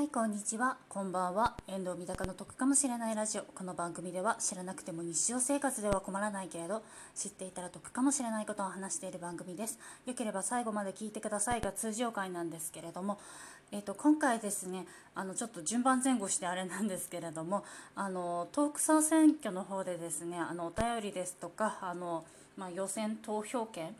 はいこんにちは。こんばんは。遠藤三鷹の得かもしれないラジオ。この番組では知らなくても日常生活では困らないけれど知っていたら得かもしれないことを話している番組です。よければ最後まで聞いてくださいが通常回なんですけれどもえーと、今回ですねあのちょっと順番前後してあれなんですけれどもあのトーク総選挙の方でですねあのお便りですとかあの、まあ、予選投票権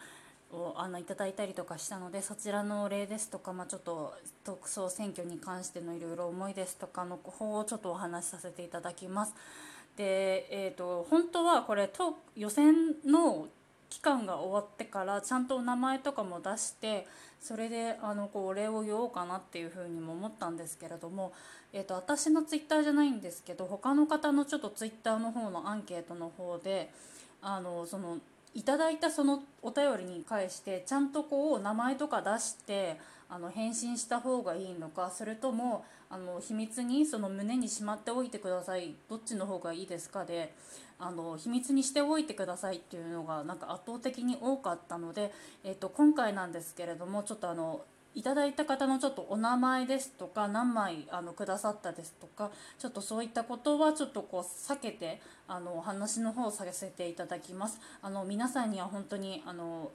をあのいただいたりとかしたのでそちらの例ですとか、まあ、ちょっと特捜選挙に関してのいろいろ思いですとかの方をちょっとお話しさせていただきます。で、えーと、本当はこれと予選の期間が終わってからちゃんとお名前とかも出してそれであのこうお礼を言おうかなっていうふうにも思ったんですけれども、えー、と私のツイッターじゃないんですけど他の方のちょっとツイッターの方のアンケートの方であのそのいただいたそのお便りに返してちゃんとこう名前とか出してあの返信した方がいいのかそれともあの秘密にその胸にしまっておいてくださいどっちの方がいいですかであの秘密にしておいてくださいっていうのがなんか圧倒的に多かったので、えっ、と今回なんですけれどもちょっとあのいただいた方のちょっとお名前ですとか何枚あのくださったですとかちょっとそういったことはちょっとこう避けてあのお話の方をさせていただきます。あの皆さんには本当にあの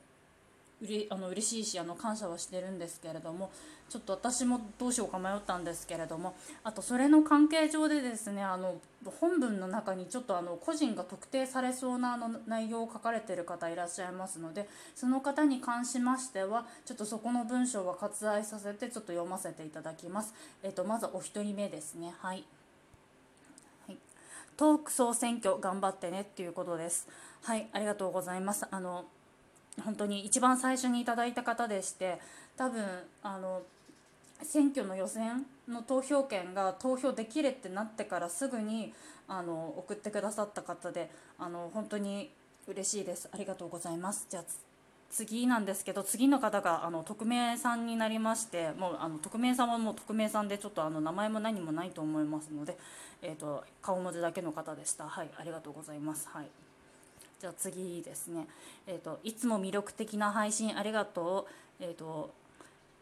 うれあの嬉しいしあの感謝はしてるんですけれどもちょっと私もどうしようか迷ったんですけれどもあとそれの関係上でですねあの本文の中にちょっとあの個人が特定されそうなあの内容を書かれてる方いらっしゃいますのでその方に関しましてはちょっとそこの文章は割愛させてちょっと読ませていただきます。えっと、まずお一人目ですねはいトーク総選挙頑張ってねっていうことです。はい、ありがとうございます。あの本当に一番最初にいただいた方でして多分あの選挙の予選の投票権が投票できるってなってからすぐにあの送ってくださった方であの本当に嬉しいです。ありがとうございます。じゃあ次なんですけど次の方があの匿名さんになりましてもうあの匿名さんはもう匿名さんでちょっとあの名前も何もないと思いますので、えーと、顔文字だけの方でした。はいありがとうございます。はい。じゃあ次ですね。え、ー、といつも魅力的な配信ありがとう。え、ー、と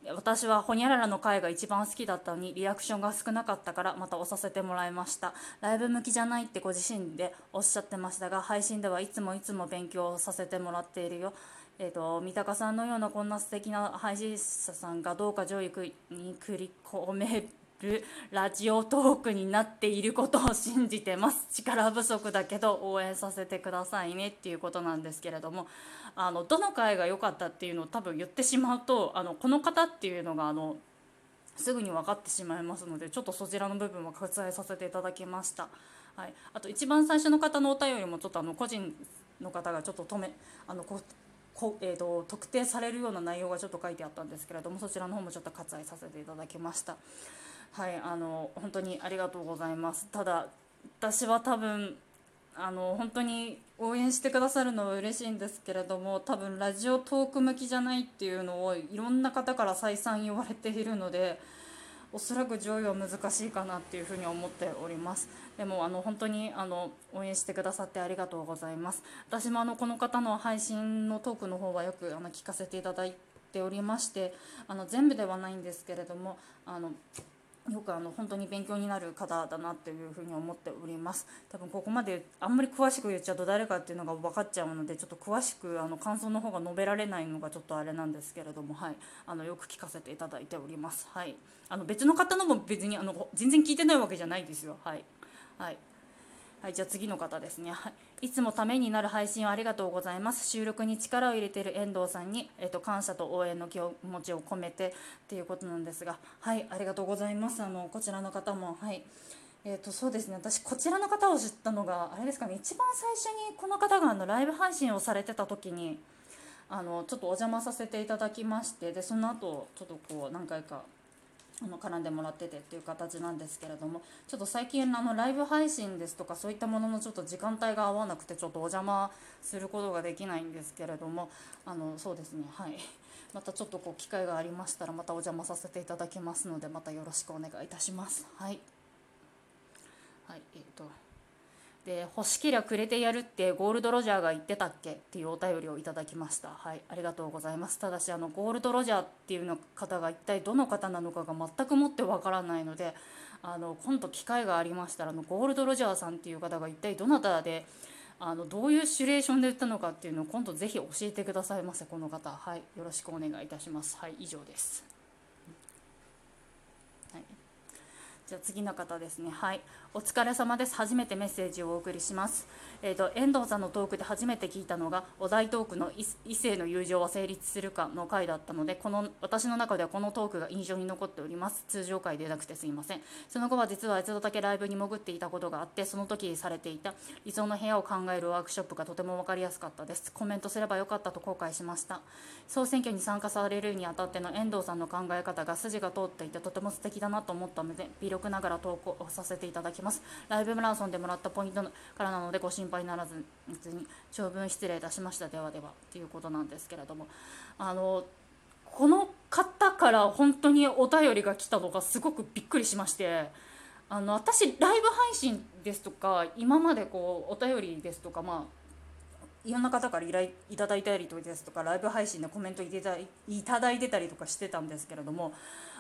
私はホニャララの回が一番好きだったのにリアクションが少なかったからまた押させてもらいました。ライブ向きじゃないってご自身でおっしゃってましたが配信ではいつもいつも勉強させてもらっているよ。えーと、三鷹さんのようなこんな素敵な配信者さんがどうか上位に繰り込めるラジオトークになっていることを信じてます。力不足だけど応援させてくださいねっていうことなんですけれども。あのどの回が良かったっていうのを多分言ってしまうとあのこの方っていうのがあのすぐに分かってしまいますのでちょっとそちらの部分は割愛させていただきました。はい、あと一番最初の方のお便りもちょっとあの個人の方がちょっと止めあのここ、えーと、特定されるような内容がちょっと書いてあったんですけれどもそちらの方もちょっと割愛させていただきました。はいあの本当にありがとうございます。ただ私は多分あの本当に応援してくださるのは嬉しいんですけれども多分ラジオトーク向きじゃないっていうのをいろんな方から再三言われているのでおそらく上位は難しいかなっていうふうに思っております。でもあの本当にあの応援してくださってありがとうございます。私もあのこの方の配信のトークの方はよくあの聞かせていただいておりましてあの全部ではないんですけれどもあのよくあの本当に勉強になる方だなっていうふうに思っております。多分ここまであんまり詳しく言っちゃうと誰かっていうのが分かっちゃうのでちょっと詳しくあの感想の方が述べられないのがちょっとあれなんですけれどもはい。あのよく聞かせていただいております。はい。あの別の方のも別にあの全然聞いてないわけじゃないですよ。はい。はい。はい、じゃあ次の方ですね、はい、いつもためになる配信をありがとうございます。収録に力を入れている遠藤さんに、えーと、感謝と応援の気持ちを込めてっていうことなんですがはいありがとうございます。あのこちらの方もはい。えーとそうですね。私こちらの方を知ったのがあれですかね。一番最初にこの方があのライブ配信をされてた時にあのちょっとお邪魔させていただきましてでその後ちょっとこう何回かあの絡んでもらっててっていう形なんですけれどもちょっと最近あのライブ配信ですとかそういったもののちょっと時間帯が合わなくてちょっとお邪魔することができないんですけれどもあのそうですねはい。またちょっとこう機会がありましたらまたお邪魔させていただきますのでまたよろしくお願いいたします。はい。はいえーと。で欲しけりゃくれてやるってゴールドロジャーが言ってたっけっていうお便りをいただきました。はいありがとうございます。ただしあのゴールドロジャーっていうの方が一体どの方なのかが全くもってわからないのであの今度機会がありましたらあのゴールドロジャーさんっていう方が一体どなたであのどういうシチュエーションで言ったのかっていうのを今度ぜひ教えてくださいませこの方。はいよろしくお願いいたします。はい以上です。じゃあ次の方ですね。はい。お疲れ様です。初めてメッセージをお送りします。えーと、遠藤さんのトークで初めて聞いたのがお題トークの異性の友情は成立するかの回だったのでこの私の中ではこのトークが印象に残っております。通常回でなくてすいません。その後は実は一度だけライブに潜っていたことがあってその時されていた理想の部屋を考えるワークショップがとても分かりやすかったです。コメントすればよかったと後悔しました。総選挙に参加されるにあたっての遠藤さんの考え方が筋が通っていてとても素敵だなと思ったので微力ながら投稿させていただきます。ライブマラソンでもらったポイントからなのでご心配ならずに長文失礼いたしました。ではではっていうことなんですけれども。あのこの方から本当にお便りが来たのがすごくびっくりしましてあの私ライブ配信ですとか今までこうお便りですとかまあいろんな方から依頼いただいたりですとかライブ配信でコメントいただいてたりとかしてたんですけれども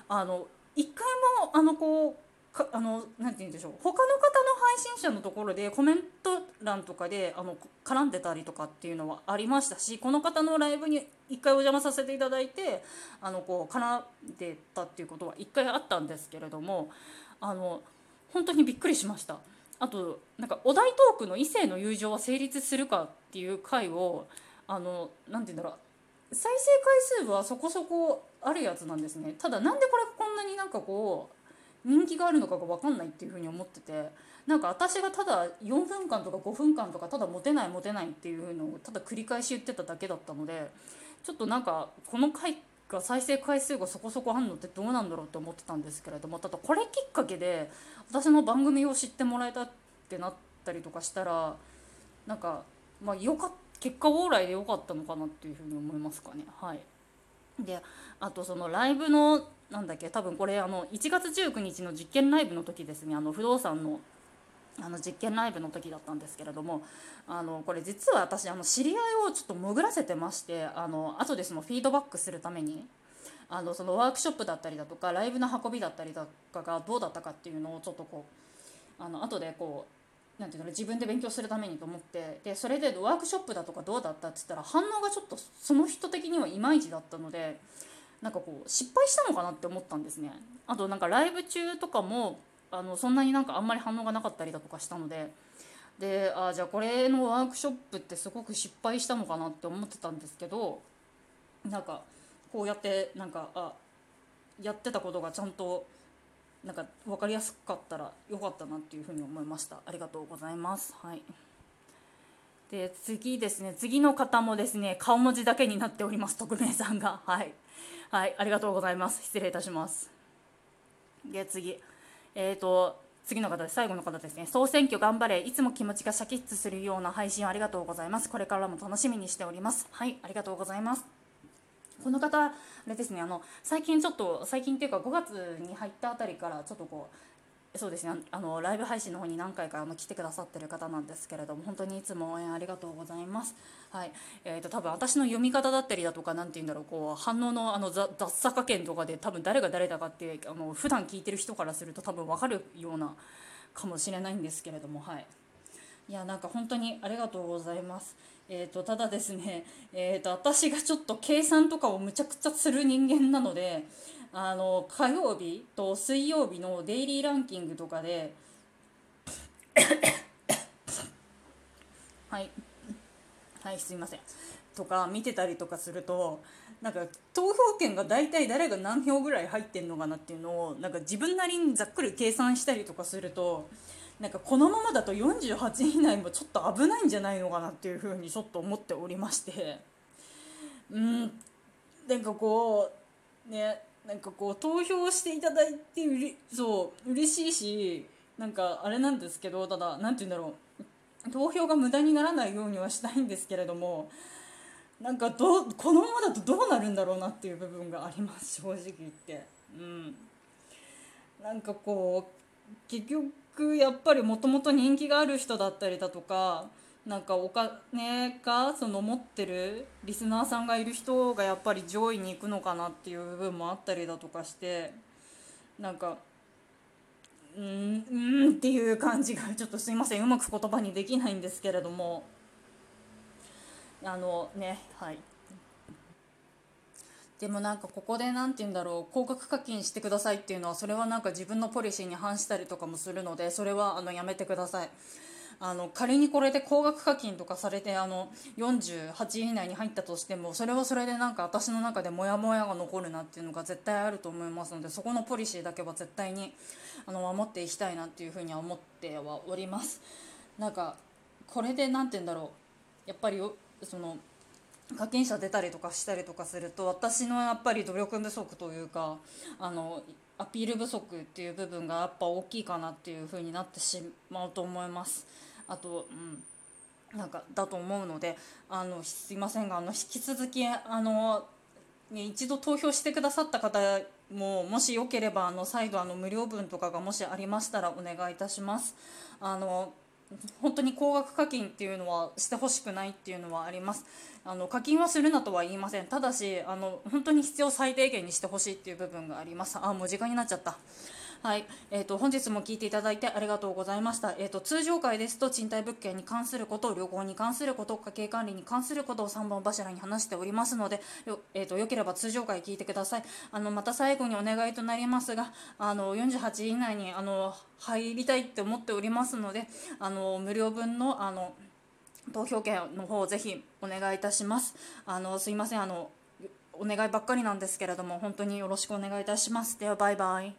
あの一回もあのこうかあのなて言うんでしょう。他の方の配信者のところでコメント欄とかであの絡んでたりとかっていうのはありましたしこの方のライブに1回お邪魔させていただいてあのこう絡んでたっていうことは1回あったんですけれどもあの本当にびっくりしました。あとなんかお題トークの異性の友情は成立するかっていう回をあのなて言うんだろう。再生回数はそこそこあるやつなんですね。ただなんでこれこんなになんかこう人気があるのかが分かんないっていうふうに思っててなんか私がただ4分間とか5分間とかただモテないモテないっていうのをただ繰り返し言ってただけだったのでちょっとなんかこの回が再生回数がそこそこあんのってどうなんだろうって思ってたんですけれどもただこれきっかけで私の番組を知ってもらえたってなったりとかしたらなんかまあよか結果往来で良かったのかなっていうふうに思いますかねはい。であとそのライブのなんだっけ多分これあの1月19日の実験ライブの時ですね。あの不動産のあの実験ライブの時だったんですけれどもあのこれ実は私あの知り合いをちょっと潜らせてましてあの後でそのフィードバックするためにあのそのワークショップだったりだとかライブの運びだったりだとかがどうだったかっていうのをちょっとこうあの後でこうなんていうの自分で勉強するためにと思ってでそれでワークショップだとかどうだったって言ったら反応がちょっとその人的にはいまいちだったのでなんかこう失敗したのかなって思ったんですね。あとなんかライブ中とかもあのそんなになんかあんまり反応がなかったりだとかしたのでであじゃあこれのワークショップってすごく失敗したのかなって思ってたんですけどなんかこうやってなんかあやってたことがちゃんとなんか分かりやすかったらよかったなっていうふうに思いました。ありがとうございます。はい。で次ですね。次の方もですね顔文字だけになっております匿名さんが。はい。はいありがとうございます。失礼いたします。で次。えっ、ー、と次の方です。最後の方ですね。総選挙頑張れ。いつも気持ちがシャキッとするような配信ありがとうございます。これからも楽しみにしております。はいありがとうございます。この方あれですねあの最近ちょっと最近っていうか5月に入ったあたりからちょっとこうそうですねあのライブ配信の方に何回かあの来てくださってる方なんですけれども本当にいつも応援ありがとうございます。はいえーと、多分私の読み方だったりだとか何て言うんだろうこう反応のあの雑さ加減とかで多分誰が誰だかってあの普段聞いてる人からすると多分分かるようなかもしれないんですけれどもはい。いやなんか本当にありがとうございます。えーと、ただですね、えーと私がちょっと計算とかをむちゃくちゃする人間なのであの火曜日と水曜日のデイリーランキングとかで はいはいすいませんとか見てたりとかするとなんか投票権が大体誰が何票ぐらい入ってんのかなっていうのをなんか自分なりにざっくり計算したりとかするとなんかこのままだと48位以内もちょっと危ないんじゃないのかなっていうふうにちょっと思っておりまして。うん。なんかこうねなんかこう投票していただいてうれそう嬉しいしなんかあれなんですけどただ何て言うんだろう。投票が無駄にならないようにはしたいんですけれどもなんかどこのままだとどうなるんだろうなっていう部分があります正直言って。うん。なんかこう結局やっぱりもともと人気がある人だったりだとかなんかお金がその持ってるリスナーさんがいる人がやっぱり上位に行くのかなっていう部分もあったりだとかしてなんかうんうんっていう感じが ちょっとすいませんうまく言葉にできないんですけれども。あのねはい。でもなんかここで何て言うんだろう高額課金してくださいっていうのはそれはなんか自分のポリシーに反したりとかもするのでそれはあのやめてください。あの仮にこれで高額課金とかされてあの48位以内に入ったとしてもそれはそれでなんか私の中でモヤモヤが残るなっていうのが絶対あると思いますのでそこのポリシーだけは絶対にあの守っていきたいなっていうふうには思ってはおりますなんかこれで何て言うんだろうやっぱりその課金者出たりとかしたりとかすると私のやっぱり努力不足というかあのアピール不足っていう部分がやっぱ大きいかなっていう風になってしまうと思います。あと、うん、なんかだと思うのであのすいませんがあの引き続きあの、ね、一度投票してくださった方ももしよければあの再度あの無料分とかがもしありましたらお願いいたします。あの本当に高額課金っていうのはしてほしくないっていうのはあります。あの課金はするなとは言いません。ただしあの本当に必要最低限にしてほしいっていう部分があります。あもう時間になっちゃった。はい、えーと、本日も聞いていただいてありがとうございました、えーと、通常回ですと賃貸物件に関すること旅行に関すること家計管理に関することを3本柱に話しておりますのでよ,、えーと、よければ通常回聞いてください。あのまた最後にお願いとなりますがあの48位以内にあの入りたいって思っておりますのであの無料分のあの投票権の方ぜひお願いいたします。あのすいません。あのお願いばっかりなんですけれども本当によろしくお願いいたします。ではバイバイ。